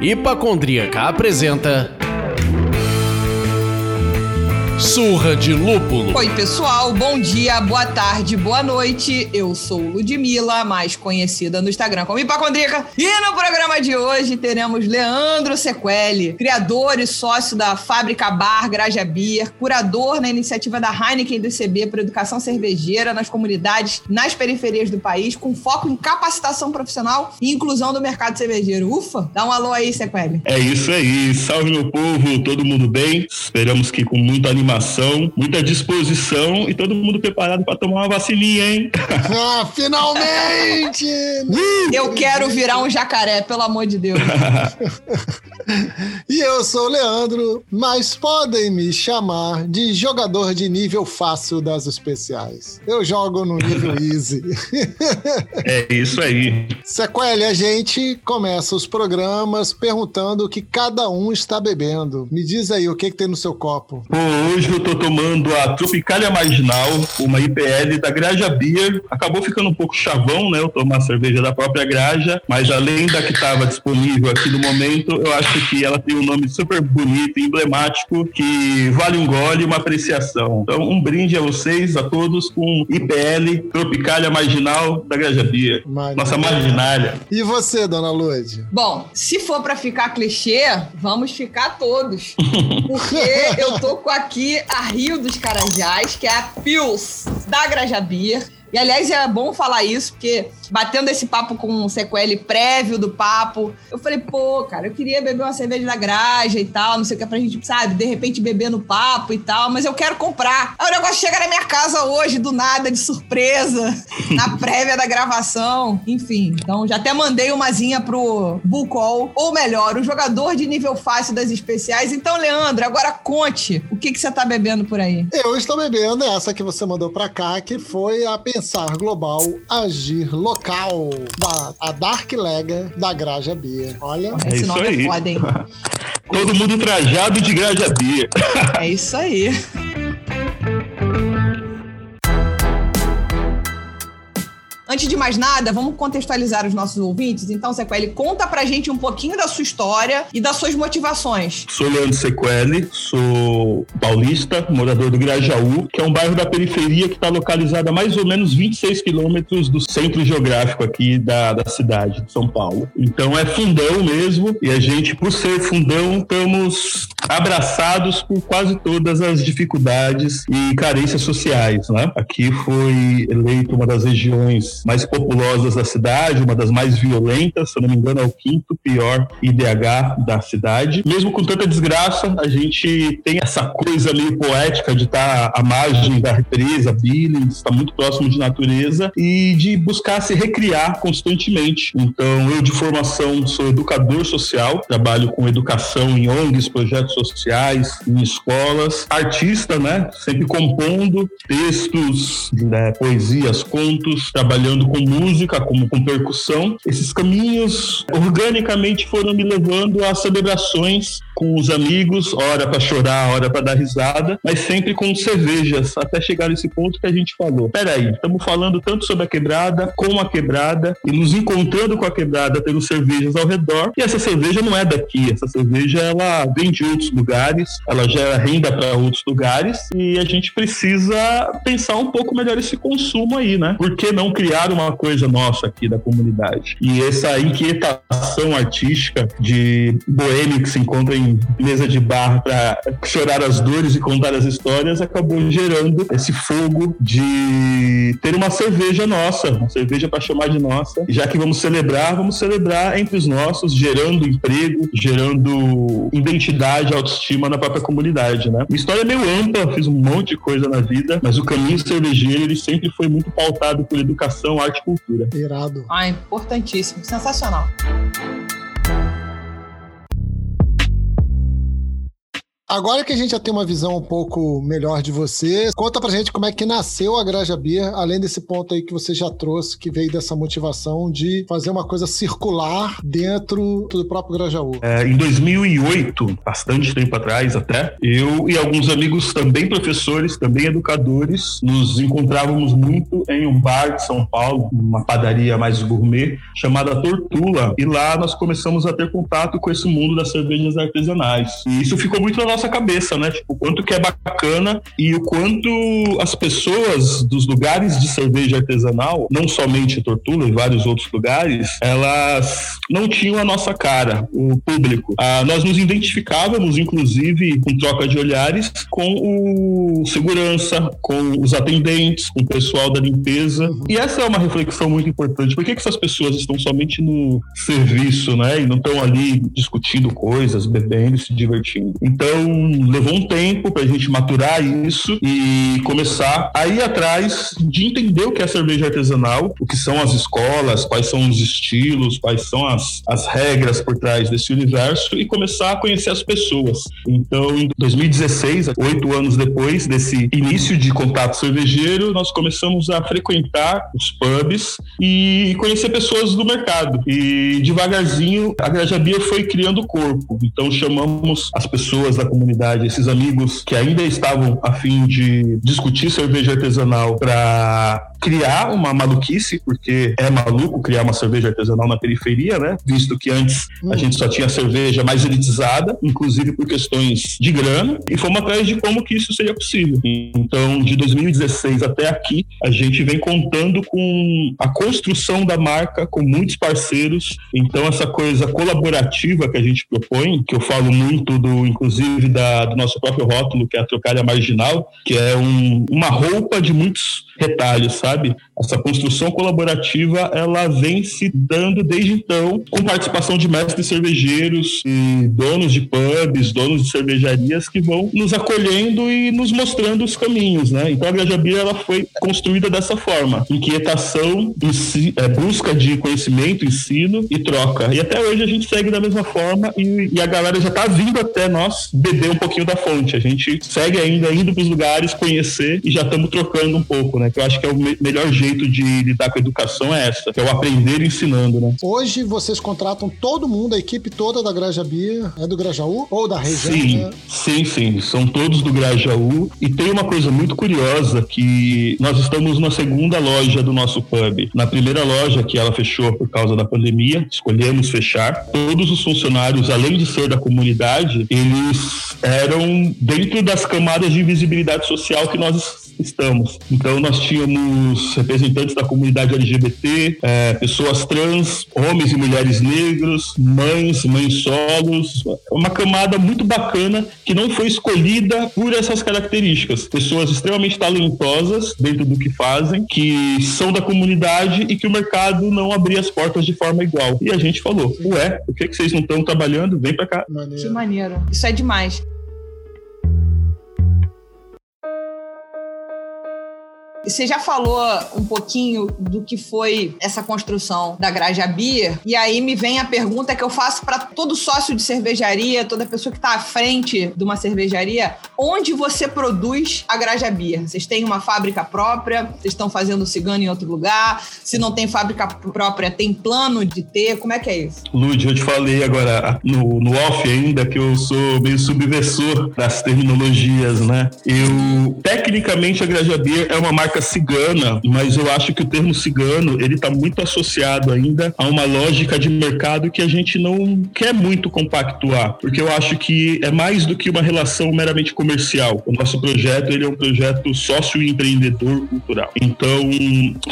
Hipacondríaca apresenta Surra de Lúpulo. Oi, pessoal. Bom dia, boa tarde, boa noite. Eu sou Ludmilla, mais conhecida no Instagram como Hipacondrica. E no programa de hoje teremos Leandro Sequeli, criador e sócio da Fábrica Bar Graja Beer, curador na iniciativa da Heineken do CB para educação cervejeira nas comunidades, nas periferias do país, com foco em capacitação profissional e inclusão do mercado cervejeiro. Ufa! Dá um alô aí, Sequeli. É isso aí. Salve, meu povo. Todo mundo bem? Esperamos que com muita animação animação, muita disposição e todo mundo preparado para tomar uma vacininha, hein? Ah, finalmente! Eu quero virar um jacaré, pelo amor de Deus. e eu sou o Leandro, mas podem me chamar de jogador de nível fácil das especiais. Eu jogo no nível easy. é isso aí. Sequele, a gente começa os programas perguntando o que cada um está bebendo. Me diz aí o que, que tem no seu copo. Pô, hoje eu tô tomando a Tropicália Marginal, uma IPL da Graja Beer. Acabou ficando um pouco chavão, né? Eu tomar a cerveja da própria Graja, mas além da que estava disponível aqui no momento, eu acho que ela tem um nome super bonito, emblemático, que vale um gole e uma apreciação. Então, um brinde a vocês, a todos, com IPL Tropicália Marginal da Graja Beer. Nossa marginália. E você, dona Luide? Bom, se for para ficar clichê, vamos ficar todos. Porque eu tô com aqui a Rio dos Carajás, que é a Pils da Grajabir. E aliás, é bom falar isso, porque batendo esse papo com o sequele prévio do papo, eu falei, pô, cara, eu queria beber uma cerveja da graja e tal, não sei o que, pra gente, sabe, de repente beber no papo e tal, mas eu quero comprar. Aí o negócio chega na minha casa hoje, do nada, de surpresa, na prévia da gravação, enfim. Então já até mandei umazinha pro Bullcall, ou melhor, o jogador de nível fácil das especiais. Então, Leandro, agora conte o que, que você tá bebendo por aí. Eu estou bebendo essa que você mandou pra cá, que foi a Pensar Global, Agir Local, da a Dark Lega da Graja Bia. Olha, é esse nome é aí. é foda, hein? Todo mundo trajado de Graja Bia. é isso aí. Antes de mais nada, vamos contextualizar os nossos ouvintes. Então, Sequeli, conta pra gente um pouquinho da sua história e das suas motivações. Sou Leandro Sequeli, sou paulista, morador do Grajaú, que é um bairro da periferia que está localizado a mais ou menos 26 quilômetros do centro geográfico aqui da, da cidade de São Paulo. Então é fundão mesmo, e a gente, por ser fundão, estamos abraçados por quase todas as dificuldades e carências sociais. Né? Aqui foi eleito uma das regiões mais populosas da cidade, uma das mais violentas, se eu não me engano, é o quinto pior IDH da cidade. Mesmo com tanta desgraça, a gente tem essa coisa meio poética de estar à margem da represa, Billings, está muito próximo de natureza e de buscar se recriar constantemente. Então, eu de formação sou educador social, trabalho com educação em ONGs, projetos sociais, em escolas, artista, né? Sempre compondo textos, né? poesias, contos, trabalhando trabalhando com música, como com percussão. Esses caminhos organicamente foram me levando a celebrações com os amigos, hora para chorar, hora para dar risada, mas sempre com cervejas, até chegar nesse ponto que a gente falou. Peraí, estamos falando tanto sobre a quebrada, com a quebrada, e nos encontrando com a quebrada, tendo cervejas ao redor, e essa cerveja não é daqui, essa cerveja ela vem de outros lugares, ela gera renda para outros lugares, e a gente precisa pensar um pouco melhor esse consumo aí, né? Por que não criar uma coisa nossa aqui da comunidade. E essa inquietação artística de boêmio que se encontra em mesa de bar para chorar as dores e contar as histórias acabou gerando esse fogo de ter uma cerveja nossa, uma cerveja para chamar de nossa. E já que vamos celebrar, vamos celebrar entre os nossos, gerando emprego, gerando identidade, autoestima na própria comunidade, né? Minha história é meio ampla, fiz um monte de coisa na vida, mas o caminho cervejeiro ele sempre foi muito pautado por educação educação, arte e cultura. Irado. Ah, importantíssimo. Sensacional. Agora que a gente já tem uma visão um pouco melhor de você, conta pra gente como é que nasceu a Graja Beer, além desse ponto aí que você já trouxe, que veio dessa motivação de fazer uma coisa circular dentro do próprio Grajaú. É, em 2008, bastante tempo atrás até, eu e alguns amigos também professores, também educadores, nos encontrávamos muito em um bar de São Paulo, uma padaria mais gourmet, chamada Tortula, e lá nós começamos a ter contato com esse mundo das cervejas artesanais. E isso ficou muito na nossa cabeça, né? Tipo, o quanto que é bacana e o quanto as pessoas dos lugares de cerveja artesanal, não somente Tortula, e vários outros lugares, elas não tinham a nossa cara, o público. Ah, nós nos identificávamos, inclusive, com troca de olhares, com o segurança, com os atendentes, com o pessoal da limpeza. E essa é uma reflexão muito importante. Por que, que essas pessoas estão somente no serviço, né? E não estão ali discutindo coisas, bebendo, se divertindo. Então, levou um tempo para a gente maturar isso e começar a ir atrás de entender o que é cerveja artesanal, o que são as escolas, quais são os estilos, quais são as, as regras por trás desse universo e começar a conhecer as pessoas. Então, em 2016, oito anos depois desse início de contato cervejeiro, nós começamos a frequentar os pubs e conhecer pessoas do mercado. E devagarzinho, a Grajabia foi criando corpo. Então, chamamos as pessoas da comunidade, esses amigos que ainda estavam a fim de discutir cerveja artesanal para criar uma maluquice, porque é maluco criar uma cerveja artesanal na periferia, né? Visto que antes a gente só tinha cerveja mais elitizada, inclusive por questões de grana, e fomos atrás de como que isso seria possível. Então, de 2016 até aqui, a gente vem contando com a construção da marca, com muitos parceiros. Então, essa coisa colaborativa que a gente propõe, que eu falo muito do, inclusive, da, do nosso próprio rótulo, que é a trocalha marginal, que é um, uma roupa de muitos retalhos, sabe? Essa construção colaborativa, ela vem se dando desde então, com participação de mestres cervejeiros e donos de pubs, donos de cervejarias que vão nos acolhendo e nos mostrando os caminhos, né? Então a Grajabia, ela foi construída dessa forma, inquietação, é, busca de conhecimento, ensino e troca. E até hoje a gente segue da mesma forma e, e a galera já está vindo até nós beber um pouquinho da fonte. A gente segue ainda indo para os lugares, conhecer e já estamos trocando um pouco, né? Que eu acho que é o me melhor jeito de lidar com a educação é essa, que é o aprender ensinando, né? Hoje vocês contratam todo mundo, a equipe toda da Graja Bia, é do Grajaú ou da região? Sim, né? sim, sim, são todos do Grajaú e tem uma coisa muito curiosa que nós estamos na segunda loja do nosso pub. Na primeira loja que ela fechou por causa da pandemia, escolhemos fechar. Todos os funcionários, além de ser da comunidade, eles eram dentro das camadas de visibilidade social que nós estamos. Então nós tínhamos representantes da comunidade LGBT, é, pessoas trans, homens e mulheres negros, mães, mães solos, uma camada muito bacana que não foi escolhida por essas características. Pessoas extremamente talentosas dentro do que fazem, que são da comunidade e que o mercado não abria as portas de forma igual. E a gente falou, ué, por que, que vocês não estão trabalhando? Vem para cá. Maneiro. Que maneiro. Isso é demais. Você já falou um pouquinho do que foi essa construção da Graja Beer, e aí me vem a pergunta que eu faço para todo sócio de cervejaria, toda pessoa que está à frente de uma cervejaria: onde você produz a Graja Beer? Vocês têm uma fábrica própria? Vocês estão fazendo cigano em outro lugar? Se não tem fábrica própria, tem plano de ter? Como é que é isso? Lud, eu te falei agora no, no off ainda que eu sou meio subversor das terminologias, né? Eu, tecnicamente, a Graja Beer é uma marca marca cigana, mas eu acho que o termo cigano ele está muito associado ainda a uma lógica de mercado que a gente não quer muito compactuar, porque eu acho que é mais do que uma relação meramente comercial. O nosso projeto ele é um projeto sócio-empreendedor cultural. Então,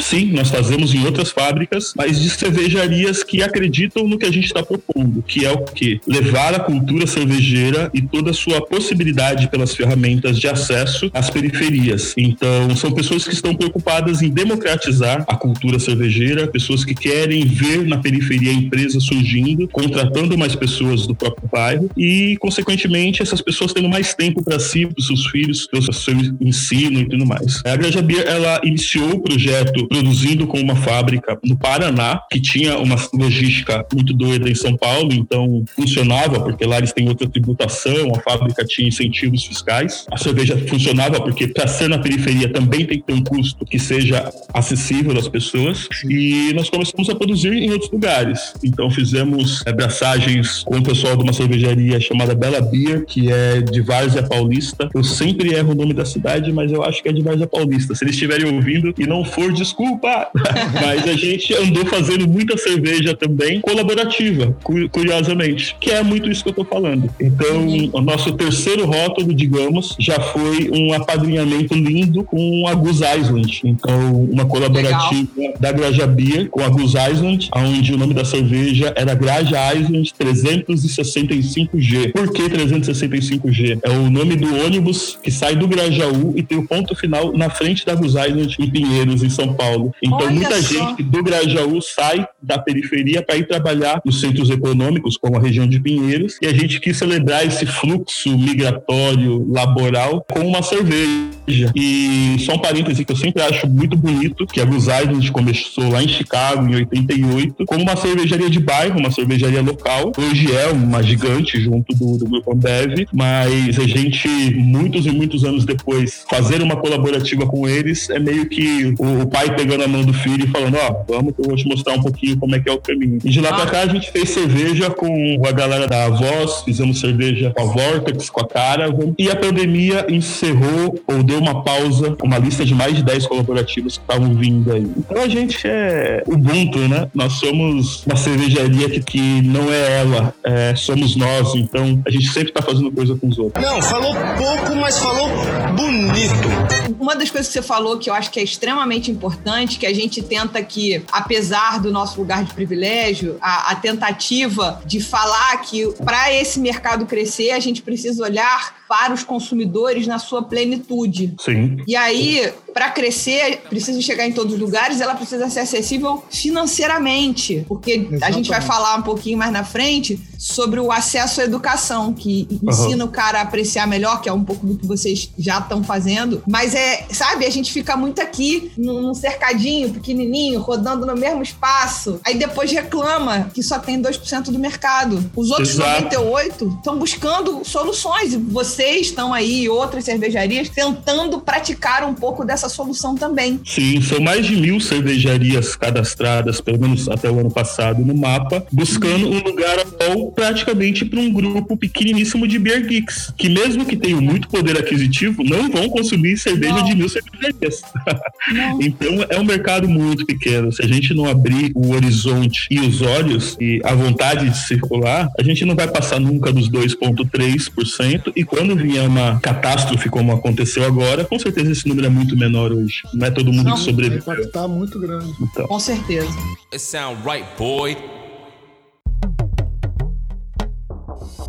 sim, nós fazemos em outras fábricas, mas de cervejarias que acreditam no que a gente está propondo, que é o que levar a cultura cervejeira e toda a sua possibilidade pelas ferramentas de acesso às periferias. Então, são pessoas que estão preocupadas em democratizar a cultura cervejeira, pessoas que querem ver na periferia empresas surgindo, contratando mais pessoas do próprio bairro e, consequentemente, essas pessoas tendo mais tempo para si, para seus filhos, para o seu ensino e tudo mais. A Granja Beer, ela iniciou o projeto produzindo com uma fábrica no Paraná, que tinha uma logística muito doida em São Paulo, então funcionava, porque lá eles têm outra tributação, a fábrica tinha incentivos fiscais. A cerveja funcionava porque, para ser na periferia, também tem que ter um custo que seja acessível às pessoas. E nós começamos a produzir em outros lugares. Então fizemos é, braçagens com o pessoal de uma cervejaria chamada Bela Beer, que é de Várzea Paulista. Eu sempre erro o nome da cidade, mas eu acho que é de Várzea Paulista. Se eles estiverem ouvindo e não for, desculpa! mas a gente andou fazendo muita cerveja também colaborativa, curiosamente, que é muito isso que eu tô falando. Então, o nosso terceiro rótulo, digamos, já foi um apadrinhamento lindo com a Goose Island. Então, uma colaborativa Legal. da Graja Beer com a Goose Island, onde o nome da cerveja era Graja Island 365G. Por que 365G? É o nome do ônibus que sai do Grajaú e tem o ponto final na frente da Goose Island em Pinheiros, em São Paulo. Então, Olha muita só. gente do Grajaú sai da periferia para ir trabalhar nos centros econômicos, como a região de Pinheiros, e a gente quis celebrar esse fluxo migratório laboral com uma cerveja. E só um parêntese que eu sempre acho muito bonito, que a Goose Island começou lá em Chicago em 88, como uma cervejaria de bairro, uma cervejaria local. Hoje é uma gigante junto do, do Grupo Ambev, mas a gente, muitos e muitos anos depois, fazer uma colaborativa com eles é meio que o, o pai pegando a mão do filho e falando, ó, oh, vamos que eu vou te mostrar um pouquinho como é que é o caminho. E de lá ah. pra cá a gente fez cerveja com a galera da Voz, fizemos cerveja com a Vortex, com a Caravan, e a pandemia encerrou ou deu uma pausa, uma lista de mais de 10 colaborativas que estavam vindo aí. Então a gente é Ubuntu, né? Nós somos uma cervejaria que, que não é ela, é, somos nós. Então a gente sempre tá fazendo coisa com os outros. Não, falou pouco, mas falou bonito. Uma das coisas que você falou que eu acho que é extremamente importante, que a gente tenta que, apesar do nosso lugar de privilégio, a, a tentativa de falar que para esse mercado crescer, a gente precisa olhar para os consumidores na sua plenitude. Sim. E aí, para crescer, precisa chegar em todos os lugares, ela precisa ser acessível financeiramente, porque Exatamente. a gente vai falar um pouquinho mais na frente sobre o acesso à educação, que ensina uhum. o cara a apreciar melhor, que é um pouco do que vocês já estão fazendo. Mas é, sabe, a gente fica muito aqui num cercadinho pequenininho, rodando no mesmo espaço, aí depois reclama que só tem 2% do mercado. Os outros Exato. 98 estão buscando soluções. Você vocês estão aí outras cervejarias tentando praticar um pouco dessa solução também. Sim, são mais de mil cervejarias cadastradas, pelo menos até o ano passado, no mapa, buscando um lugar ou praticamente para um grupo pequeniníssimo de beer geeks, que mesmo que tenham muito poder aquisitivo, não vão consumir cerveja não. de mil cervejarias. então é um mercado muito pequeno. Se a gente não abrir o horizonte e os olhos e a vontade de circular, a gente não vai passar nunca dos 2,3% e quando quando vier uma catástrofe como aconteceu agora, com certeza esse número é muito menor hoje. Não é todo mundo Não, que sobrevive. Vai estar muito grande. Então. Com certeza. It sound right, boy.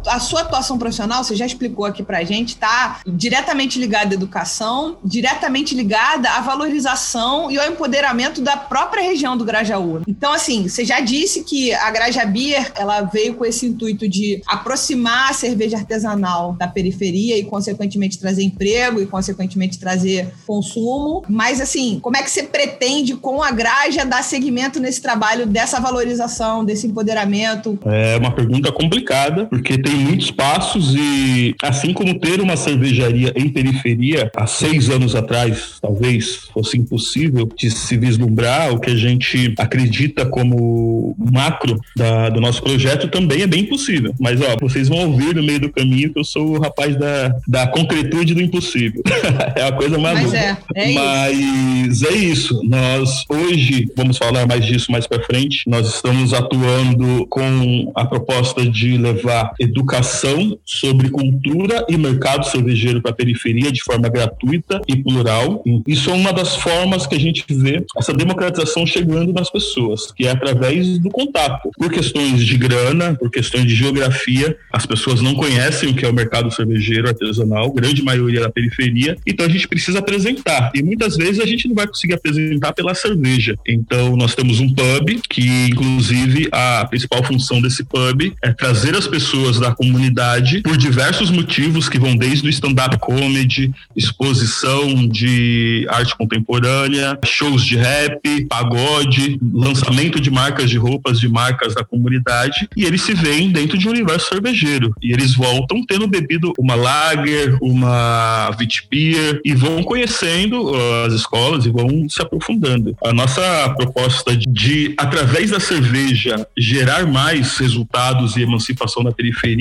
A sua atuação profissional, você já explicou aqui pra gente, tá diretamente ligada à educação, diretamente ligada à valorização e ao empoderamento da própria região do Grajaú. Então, assim, você já disse que a Graja Beer, ela veio com esse intuito de aproximar a cerveja artesanal da periferia e, consequentemente, trazer emprego e, consequentemente, trazer consumo. Mas, assim, como é que você pretende, com a Graja, dar seguimento nesse trabalho dessa valorização, desse empoderamento? É uma pergunta complicada, porque tem tem muitos passos e, assim como ter uma cervejaria em periferia, há seis anos atrás, talvez fosse impossível de se vislumbrar, o que a gente acredita como macro da, do nosso projeto também é bem possível. Mas, ó, vocês vão ouvir no meio do caminho que eu sou o rapaz da, da concretude do impossível. é a coisa mais Mas é, é Mas isso. é isso. Nós, hoje, vamos falar mais disso mais para frente, nós estamos atuando com a proposta de levar educação educação sobre cultura e mercado cervejeiro para a periferia de forma gratuita e plural. Isso é uma das formas que a gente vê essa democratização chegando nas pessoas, que é através do contato. Por questões de grana, por questões de geografia, as pessoas não conhecem o que é o mercado cervejeiro artesanal, grande maioria da periferia, então a gente precisa apresentar. E muitas vezes a gente não vai conseguir apresentar pela cerveja. Então nós temos um pub que inclusive a principal função desse pub é trazer as pessoas da comunidade por diversos motivos que vão desde o stand-up comedy, exposição de arte contemporânea, shows de rap, pagode, lançamento de marcas de roupas de marcas da comunidade e eles se veem dentro de um universo cervejeiro e eles voltam tendo bebido uma lager, uma Witbier e vão conhecendo uh, as escolas e vão se aprofundando. A nossa proposta de através da cerveja gerar mais resultados e emancipação na periferia,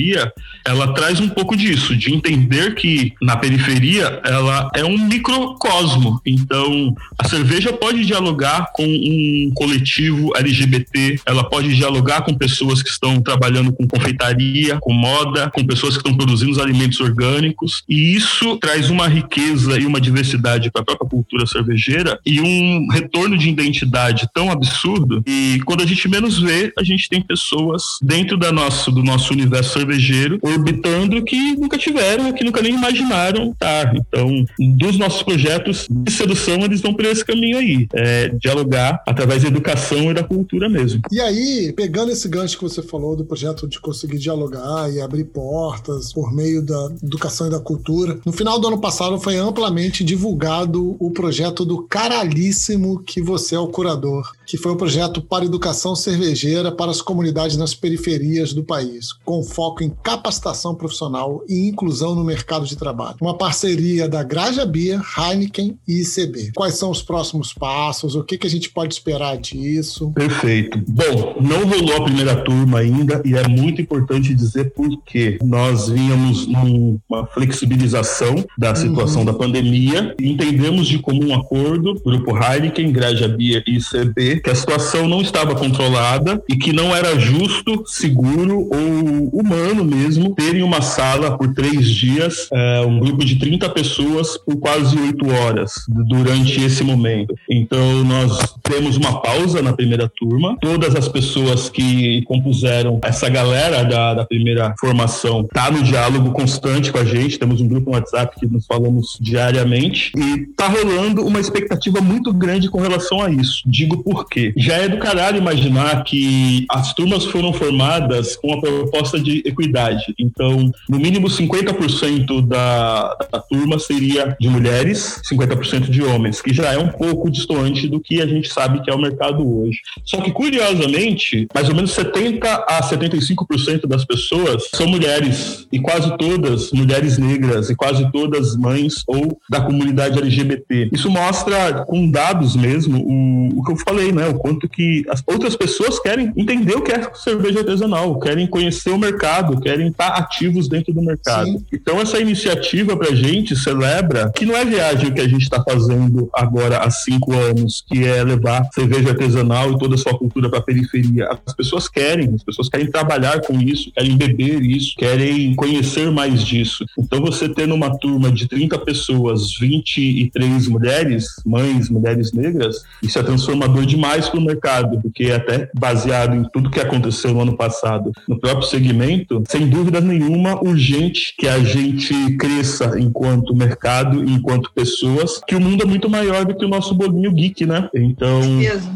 ela traz um pouco disso, de entender que na periferia ela é um microcosmo. Então, a cerveja pode dialogar com um coletivo LGBT, ela pode dialogar com pessoas que estão trabalhando com confeitaria, com moda, com pessoas que estão produzindo os alimentos orgânicos, e isso traz uma riqueza e uma diversidade para a própria cultura cervejeira e um retorno de identidade tão absurdo. E quando a gente menos vê, a gente tem pessoas dentro da nosso, do nosso universo cervejeiro orbitando que nunca tiveram, que nunca nem imaginaram estar. Então, dos nossos projetos de sedução, eles vão por esse caminho aí, é, dialogar através da educação e da cultura mesmo. E aí, pegando esse gancho que você falou do projeto de conseguir dialogar e abrir portas por meio da educação e da cultura, no final do ano passado foi amplamente divulgado o projeto do caralhíssimo que você é o curador, que foi o projeto para educação cervejeira para as comunidades nas periferias do país, com foco em capacitação profissional e inclusão no mercado de trabalho. Uma parceria da Graja Beer, Heineken e ICB. Quais são os próximos passos? O que, que a gente pode esperar disso? Perfeito. Bom, não rolou a primeira turma ainda e é muito importante dizer por quê. Nós vínhamos numa flexibilização da situação uhum. da pandemia entendemos de comum acordo, Grupo Heineken, Graja Beer e ICB, que a situação não estava controlada e que não era justo, seguro ou humano mesmo terem uma sala por três dias, é, um grupo de 30 pessoas por quase oito horas durante esse momento. Então, nós temos uma pausa na primeira turma. Todas as pessoas que compuseram essa galera da, da primeira formação tá no diálogo constante com a gente. Temos um grupo no WhatsApp que nos falamos diariamente e tá rolando uma expectativa muito grande com relação a isso. Digo por quê? Já é do caralho imaginar que as turmas foram formadas com a proposta de equidade. Então, no mínimo 50% da, da turma seria de mulheres, 50% de homens, que já é um pouco distante do que a gente sabe que é o mercado hoje. Só que, curiosamente, mais ou menos 70 a 75% das pessoas são mulheres, e quase todas mulheres negras, e quase todas mães ou da comunidade LGBT. Isso mostra, com dados mesmo, o, o que eu falei, né? O quanto que as outras pessoas querem entender o que é cerveja artesanal, querem conhecer o mercado, querem estar ativos dentro do mercado. Sim. Então, essa iniciativa pra gente celebra que não é viagem o que a gente está fazendo agora há cinco anos, que é levar cerveja artesanal e toda a sua cultura para a periferia. As pessoas querem, as pessoas querem trabalhar com isso, querem beber isso, querem conhecer mais disso. Então, você tendo uma turma de 30 pessoas, 23 mulheres, mães, mulheres negras, isso é transformador demais para o mercado, porque até baseado em tudo que aconteceu no ano passado no próprio segmento, sem dúvida nenhuma, urgente que a gente cresça enquanto mercado, enquanto pessoas, que o mundo é muito maior do que o nosso bolinho geek, né? Então,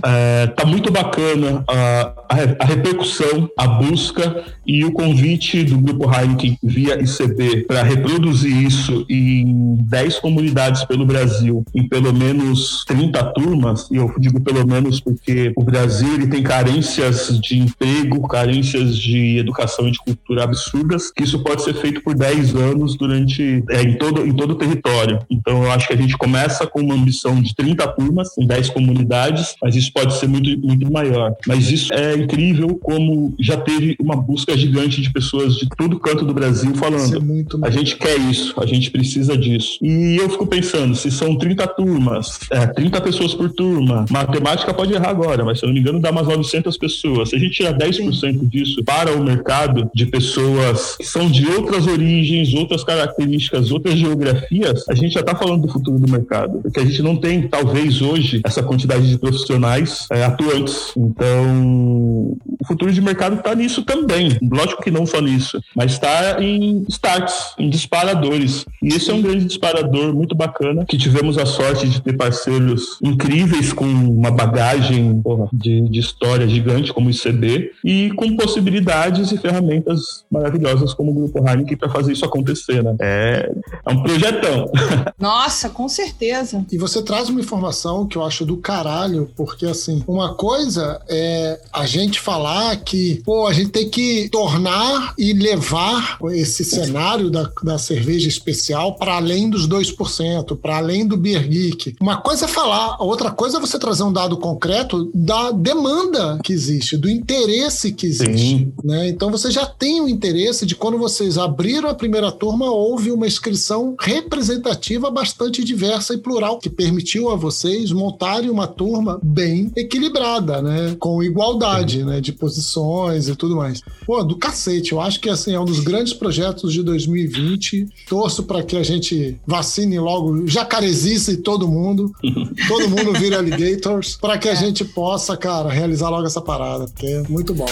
é, tá muito bacana a, a, a, repercussão, a busca e o convite do Grupo Heineken via ICB para reproduzir isso em 10 comunidades pelo Brasil, em pelo menos 30 turmas, e eu digo pelo menos porque o Brasil ele tem carências de emprego, carências de educação e de cultura absurdas, que isso pode ser feito por 10 anos durante é, em, todo, em todo o território. Então eu acho que a gente começa com uma ambição de 30 turmas em 10 comunidades, mas isso pode ser muito, muito maior. Mas isso é incrível como já teve uma busca gigante de pessoas de todo canto do Brasil falando: é a gente quer isso, a gente precisa disso. E eu fico pensando: se são 30 turmas, é, 30 pessoas por turma, matemática pode errar agora, mas se eu não me engano dá umas 900 pessoas. Se a gente tirar 10% disso para o mercado de pessoas que são de outras origens, outras características, outras geografias, a gente já está falando do futuro do mercado. Porque a gente não tem, talvez hoje, essa quantidade de profissionais é, atuantes. Então, o futuro de mercado está nisso também. Lógico que não só nisso, mas está em starts, em disparadores. E esse é um grande disparador muito bacana, que tivemos a sorte de ter parceiros incríveis com uma bagagem porra, de, de história gigante como o ICB e com possibilidades e ferramentas maravilhosas como o Grupo Heineken para fazer isso acontecer, né? É, é um projetão. Nossa, com certeza. E você traz uma informação que eu acho do caralho, porque assim, uma coisa é a gente falar que, pô, a gente tem que tornar e levar esse cenário da, da cerveja especial para além dos 2%, para além do Beer Geek. Uma coisa é falar, outra coisa é você trazer um dado concreto da demanda que existe, do interesse que existe. Né? Então você já tem o interesse de quando vocês abriram a primeira turma, houve uma inscrição representativa bastante diversa e plural, que permitiu a vocês montarem uma turma bem equilibrada, né? Com igualdade, né? De posições e tudo mais. Pô, do cacete. Eu acho que assim, é um dos grandes projetos de 2020. Torço para que a gente vacine logo jacarezice todo mundo. todo mundo vira alligators. para que a gente possa, cara, realizar logo essa parada, porque é muito bom.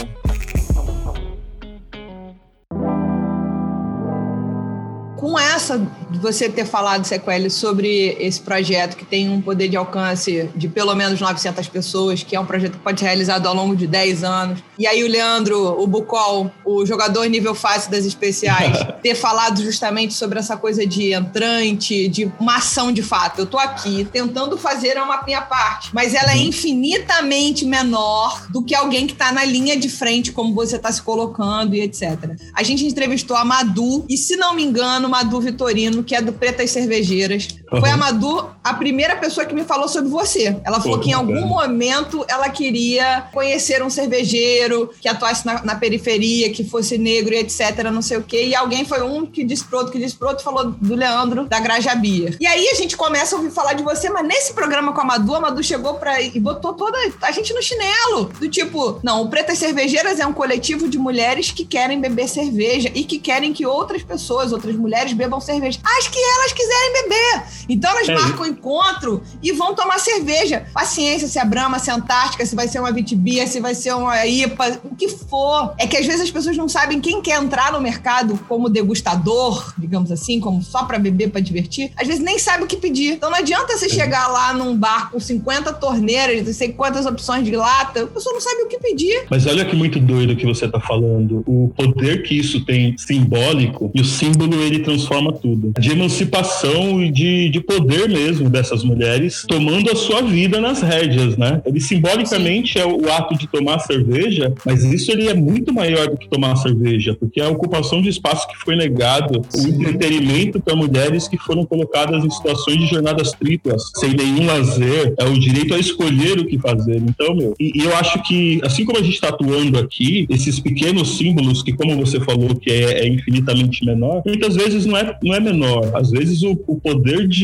com essa de você ter falado, Sequeli, sobre esse projeto que tem um poder de alcance de pelo menos 900 pessoas, que é um projeto que pode ser realizado ao longo de 10 anos. E aí o Leandro, o Bucol, o jogador nível fácil das especiais, ter falado justamente sobre essa coisa de entrante, de uma ação de fato. Eu tô aqui tentando fazer uma minha parte, mas ela é uhum. infinitamente menor do que alguém que tá na linha de frente, como você tá se colocando e etc. A gente entrevistou a Madu, e se não me engano, Madu Vitorino, que é do Pretas Cervejeiras. Uhum. Foi a Madu a primeira pessoa que me falou sobre você. Ela falou que em algum momento ela queria conhecer um cervejeiro que atuasse na, na, periferia, que fosse negro e etc, não sei o quê. E alguém foi um que disse pro outro, que disse pro outro, falou do Leandro, da Grajabia. E aí a gente começa a ouvir falar de você, mas nesse programa com a Madu, a Madu chegou pra, e botou toda a gente no chinelo. Do tipo, não, o Pretas Cervejeiras é um coletivo de mulheres que querem beber cerveja e que querem que outras pessoas, outras mulheres, mulheres bebam cerveja. As que elas quiserem beber. Então elas é marcam encontro e vão tomar cerveja. Paciência, se é Brahma, se é Antártica, se vai ser uma Vitibia, se vai ser uma IPA, o que for. É que às vezes as pessoas não sabem quem quer entrar no mercado como degustador, digamos assim, como só para beber, para divertir. Às vezes nem sabe o que pedir. Então não adianta você é. chegar lá num bar com 50 torneiras, não sei quantas opções de lata, a pessoa não sabe o que pedir. Mas olha que muito doido que você tá falando. O poder que isso tem simbólico e o símbolo ele transforma tudo. De emancipação e de, de poder mesmo dessas mulheres tomando a sua vida nas rédeas, né? Ele simbolicamente Sim. é o ato de tomar cerveja, mas isso ele é muito maior do que tomar cerveja, porque é a ocupação de espaço que foi negado, Sim. o entretenimento para mulheres que foram colocadas em situações de jornadas triplas, sem nenhum lazer, é o direito a escolher o que fazer. Então, meu, e, e eu acho que, assim como a gente está atuando aqui, esses pequenos símbolos que, como você falou, que é, é infinitamente menor, muitas vezes vezes não é, não é menor. Às vezes o, o poder de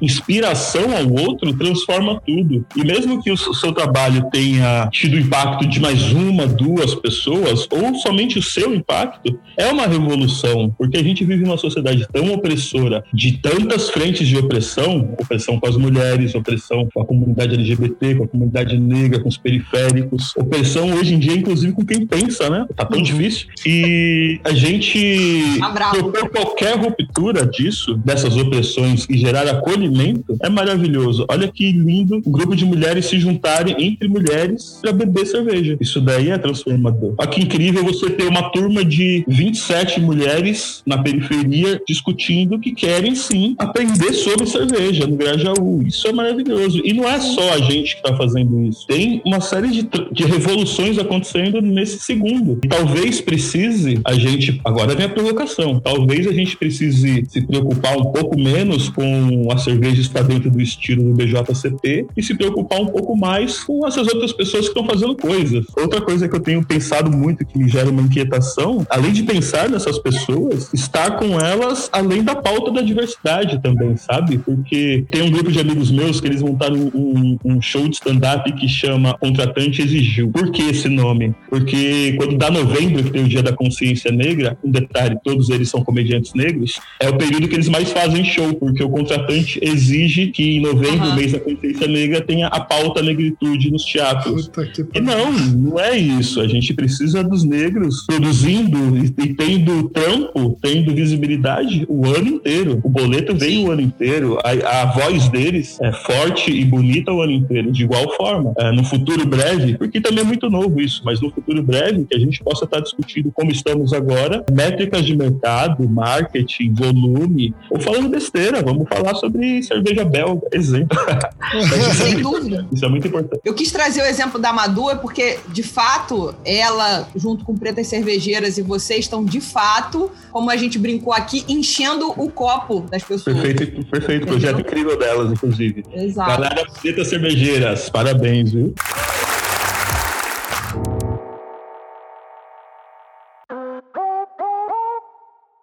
inspiração ao outro transforma tudo. E mesmo que o seu trabalho tenha tido impacto de mais uma, duas pessoas, ou somente o seu impacto, é uma revolução, porque a gente vive numa sociedade tão opressora, de tantas frentes de opressão, opressão com as mulheres, opressão com a comunidade LGBT, com a comunidade negra, com os periféricos, opressão hoje em dia, inclusive, com quem pensa, né? Tá tão difícil. E a gente tá propor qualquer ruptura disso, dessas opressões e gerar acolhimento, é maravilhoso. Olha que lindo um grupo de mulheres se juntarem entre mulheres para beber cerveja. Isso daí é transformador. Olha que incrível você ter uma turma de 27 mulheres na periferia discutindo que querem sim aprender sobre cerveja no Grajaú. Isso é maravilhoso. E não é só a gente que está fazendo isso. Tem uma série de, de revoluções acontecendo nesse segundo. E talvez precise a gente. Agora vem a provocação. Talvez a gente precise se se preocupar um pouco menos com a cerveja estar dentro do estilo do BJCP e se preocupar um pouco mais com essas outras pessoas que estão fazendo coisas. Outra coisa que eu tenho pensado muito que me gera uma inquietação, além de pensar nessas pessoas, estar com elas além da pauta da diversidade também, sabe? Porque tem um grupo de amigos meus que eles montaram um, um show de stand-up que chama Contratante Exigiu. Por que esse nome? Porque quando dá novembro, que tem o Dia da Consciência Negra, um detalhe, todos eles são comediantes negros, é o período que eles mais fazem show, porque o contratante exige que em novembro, uhum. mês da consciência negra, tenha a pauta negritude nos teatros. E não, não é isso. A gente precisa dos negros produzindo e, e tendo trampo, tendo visibilidade o ano inteiro. O boleto vem Sim. o ano inteiro, a, a, voz deles é forte e bonita o ano inteiro, de igual forma. É, no futuro breve, porque também é muito novo isso, mas no futuro breve, que a gente possa estar discutindo como estamos agora, métricas de mercado, marketing, volume, ou falando besteira, vamos falar sobre cerveja belga, exemplo. Sem dúvida. Isso é muito importante. Eu quis trazer o exemplo da Madu, porque, de fato, ela, junto com Pretas Cervejeiras e vocês, estão, de fato, como a gente brincou aqui, enchendo o copo das pessoas. Perfeito, perfeito. Projeto incrível delas, inclusive. Exato. Galera, Pretas Cervejeiras, parabéns, viu?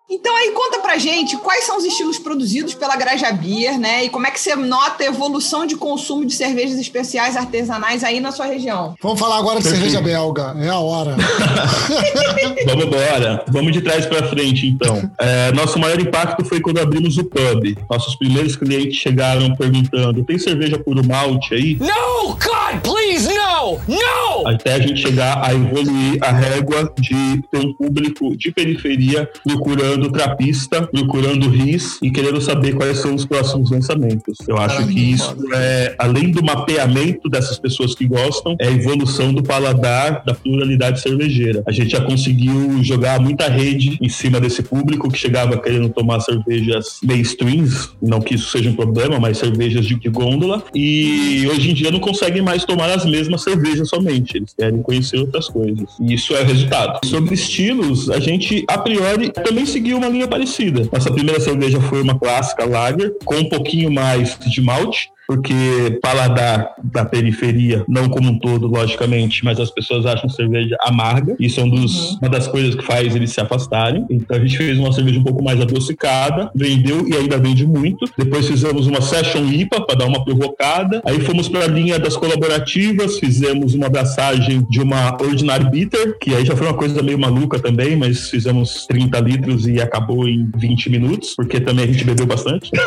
Então aí conta pra gente quais são os estilos produzidos pela Graja Beer, né? E como é que você nota a evolução de consumo de cervejas especiais artesanais aí na sua região? Vamos falar agora de cerveja belga, é a hora. Vamos embora. Vamos de trás para frente, então. É, nosso maior impacto foi quando abrimos o pub. Nossos primeiros clientes chegaram perguntando: tem cerveja puro malte aí? No, God, please, no! No! Até a gente chegar a evoluir a régua de ter um público de periferia procurando trapista, procurando RIS e querendo saber quais são os próximos lançamentos. Eu acho que isso é, além do mapeamento dessas pessoas que gostam, é a evolução do paladar da pluralidade cervejeira. A gente já conseguiu jogar muita rede em cima desse público que chegava querendo tomar cervejas mainstreams, não que isso seja um problema, mas cervejas de gôndola, e hoje em dia não conseguem mais tomar as mesmas cervejas somente, eles querem conhecer outras coisas. E isso é o resultado. Sobre estilos, a gente, a priori, também seguiu uma linha parecida. Nossa primeira cerveja foi uma clássica lager, com um pouquinho mais de malte, porque paladar da periferia, não como um todo, logicamente, mas as pessoas acham cerveja amarga. Isso é um dos, uhum. uma das coisas que faz eles se afastarem. Então a gente fez uma cerveja um pouco mais adocicada, vendeu e ainda vende muito. Depois fizemos uma Session IPA para dar uma provocada. Aí fomos para a linha das colaborativas, fizemos uma abraçagem de uma Ordinary Bitter, que aí já foi uma coisa meio maluca também, mas fizemos 30 litros e acabou em 20 minutos, porque também a gente bebeu bastante.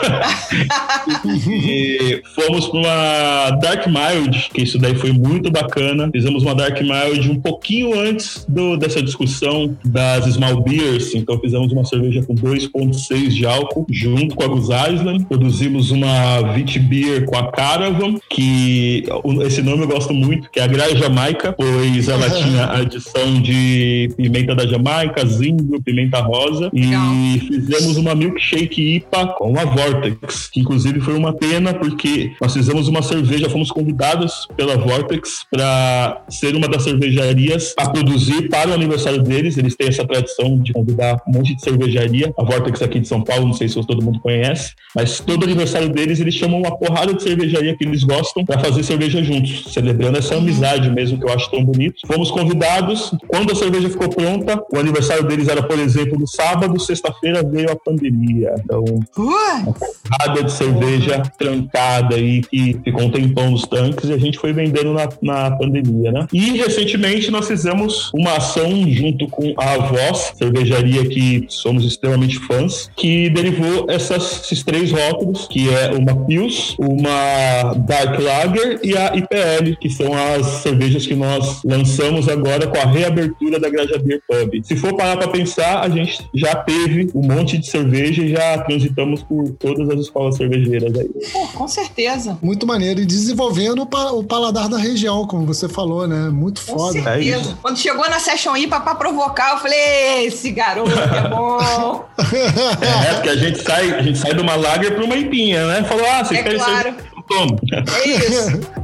e fomos para uma Dark Mild, que isso daí foi muito bacana. Fizemos uma Dark Mild um pouquinho antes do, dessa discussão das Small Beers. Então fizemos uma cerveja com 2,6 de álcool, junto com a Goose Island. Produzimos uma Vit Beer com a Caravan, que esse nome eu gosto muito, que é a Graia Jamaica, pois ela tinha a adição de pimenta da Jamaica, zimbro, pimenta rosa. E fizemos uma Milkshake IPA com a Vortex, que inclusive foi uma pena, porque nós fizemos uma cerveja, fomos convidados pela Vortex para ser uma das cervejarias a produzir para o aniversário deles. Eles têm essa tradição de convidar um monte de cervejaria. A Vortex aqui de São Paulo, não sei se todo mundo conhece, mas todo aniversário deles eles chamam uma porrada de cervejaria que eles gostam para fazer cerveja juntos, celebrando essa amizade mesmo que eu acho tão bonito. Fomos convidados. Quando a cerveja ficou pronta, o aniversário deles era, por exemplo, no sábado, sexta-feira veio a pandemia. Então, uma porrada de cerveja trancada aí que ficou um tempão nos tanques e a gente foi vendendo na, na pandemia, né? E recentemente nós fizemos uma ação junto com a Voz, cervejaria que somos extremamente fãs, que derivou essas, esses três rótulos, que é uma Pils, uma Dark Lager e a IPL, que são as cervejas que nós lançamos agora com a reabertura da Graja Beer Pub. Se for parar para pensar, a gente já teve um monte de cerveja e já transitamos por todas as escolas cervejeiras aí. Pô, com certeza certeza. Muito maneiro. E desenvolvendo o paladar da região, como você falou, né? Muito Com foda. Certeza. É Quando chegou na Session IPA pra provocar, eu falei, esse garoto é bom. é, porque a gente sai, a gente sai de uma lager pra uma IPinha, né? Falou, ah, você é quer claro. isso? Toma. É isso.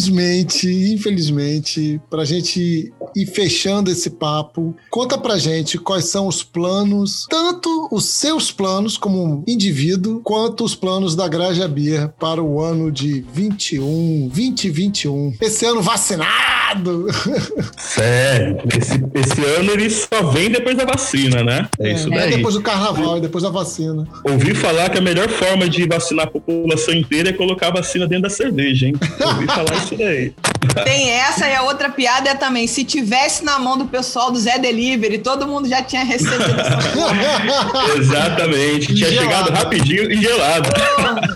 Infelizmente, infelizmente, para a gente e fechando esse papo, conta pra gente quais são os planos, tanto os seus planos como indivíduo, quanto os planos da Graja Beer para o ano de 21, 2021. Esse ano vacinado! Sério, esse, esse ano ele só vem depois da vacina, né? É, isso daí. É depois do carnaval e depois da vacina. Ouvi falar que a melhor forma de vacinar a população inteira é colocar a vacina dentro da cerveja, hein? Ouvi falar isso daí. Tem essa e a outra piada é também, se tivesse na mão do pessoal do Zé Delivery, todo mundo já tinha recebido essa. Exatamente. Tinha Gelado. chegado rapidinho e gelado.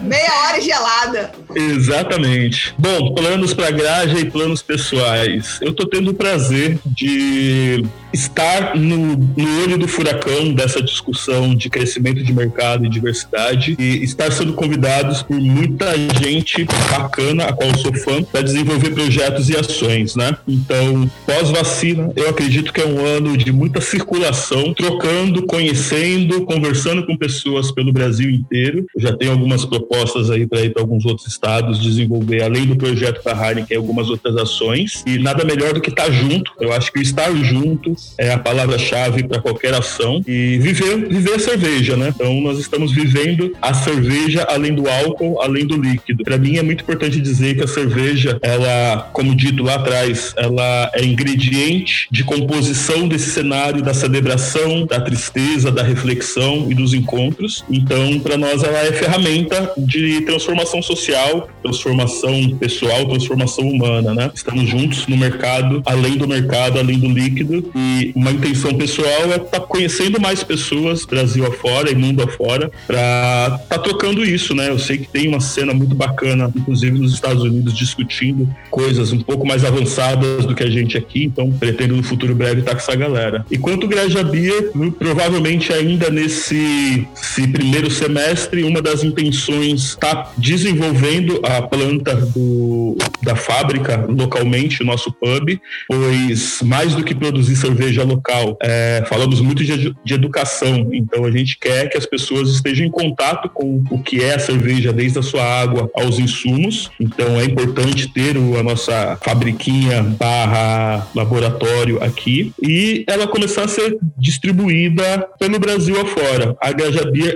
Meia hora gelada. Exatamente. Bom, planos para Graja e planos pessoais. Eu tô tendo o prazer de estar no, no olho do furacão dessa discussão de crescimento de mercado e diversidade e estar sendo convidados por muita gente bacana, a qual eu sou fã, para desenvolver projetos e ações, né? Então, pós-vacina, eu acredito que é um ano de muita circulação, trocando, conhecendo, conversando com pessoas pelo Brasil inteiro. Eu já tenho algumas propostas aí para ir para alguns outros estados desenvolver, além do projeto da Heineken, algumas outras ações. E nada melhor do que estar junto. Eu acho que estar junto é a palavra-chave para qualquer ação e viver, viver a cerveja, né? Então nós estamos vivendo a cerveja além do álcool, além do líquido. Para mim é muito importante dizer que a cerveja, ela, como dito lá atrás, ela é ingrediente de composição desse cenário da celebração, da tristeza, da reflexão e dos encontros. Então, para nós ela é ferramenta de transformação social, transformação pessoal, transformação humana, né? Estamos juntos no mercado, além do mercado, além do líquido e uma intenção pessoal é estar conhecendo mais pessoas, Brasil afora e mundo afora, para estar trocando isso, né? Eu sei que tem uma cena muito bacana, inclusive nos Estados Unidos, discutindo coisas um pouco mais avançadas do que a gente aqui, então pretendo no futuro breve estar com essa galera. E quanto Graja Beer, provavelmente ainda nesse, esse primeiro semestre, uma das intenções está desenvolvendo a planta do, da fábrica localmente, o nosso pub, pois mais do que produzir cerveja local, é, falamos muito de, de educação, então a gente quer que as pessoas estejam em contato com o que é a cerveja, desde a sua água aos insumos, então é importante ter o- a nossa fabriquinha barra laboratório aqui. E ela começar a ser distribuída pelo Brasil afora. A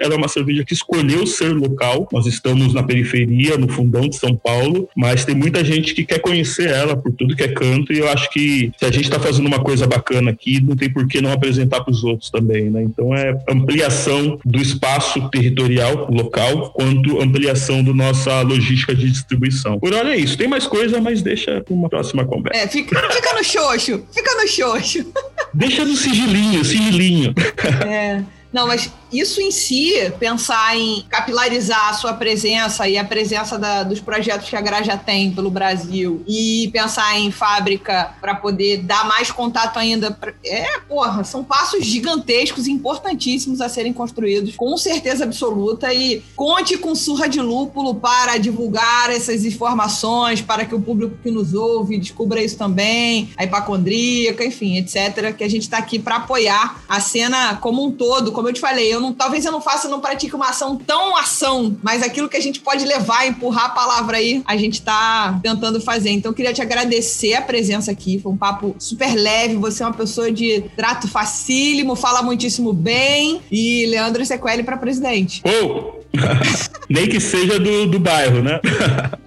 ela é uma cerveja que escolheu ser local, nós estamos na periferia, no fundão de São Paulo, mas tem muita gente que quer conhecer ela por tudo que é canto. E eu acho que se a gente está fazendo uma coisa bacana aqui, não tem por que não apresentar para os outros também, né? Então é ampliação do espaço territorial local, quanto ampliação da nossa logística de distribuição. Por hora é isso. Tem mais coisa, mas deixa para uma próxima conversa. É, fica, fica no xoxo, fica no xoxo. Deixa no sigilinho, sigilinho. É. Não, mas isso em si, pensar em capilarizar a sua presença e a presença da- dos projetos que a Graja tem pelo Brasil e pensar em fábrica para poder dar mais contato ainda. pra- é, porra, são passos gigantescos importantíssimos a serem construídos, com certeza absoluta. E conte com surra de lúpulo para divulgar essas informações, para que o público que nos ouve descubra isso também, a hipacondríaca, enfim, etc. Que a gente está aqui para apoiar a cena como um todo. Como eu te falei, eu não, talvez eu não faça, não pratique uma ação tão ação, mas aquilo que a gente pode levar, empurrar a palavra aí, a gente tá tentando fazer. Então, eu queria te agradecer a presença aqui. Foi um papo super leve. Você é uma pessoa de trato facílimo, fala muitíssimo bem. E Leandro Sequeli para presidente. Ou nem que seja do, do bairro, né?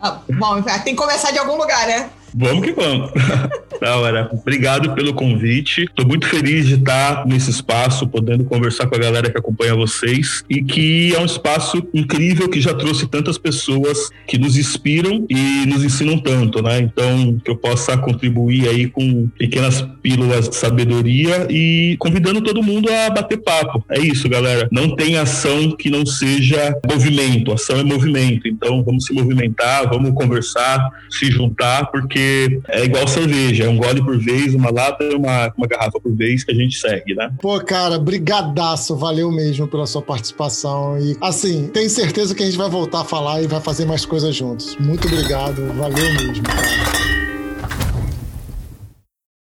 Ah, bom, tem que começar de algum lugar, né? Vamos que vamos. Da hora. Obrigado pelo convite. Estou muito feliz de estar nesse espaço, podendo conversar com a galera que acompanha vocês e que é um espaço incrível que já trouxe tantas pessoas que nos inspiram e nos ensinam tanto, né? Então, que eu possa contribuir aí com pequenas pílulas de sabedoria e convidando todo mundo a bater papo. É isso, galera. Não tem ação que não seja movimento. Ação é movimento. Então, vamos se movimentar, vamos conversar, se juntar, porque é igual cerveja, é um gole por vez, uma lata e uma, uma garrafa por vez que a gente segue, né? Pô, cara, brigadaço, valeu mesmo pela sua participação. E, assim, tenho certeza que a gente vai voltar a falar e vai fazer mais coisas juntos. Muito obrigado, valeu mesmo, cara.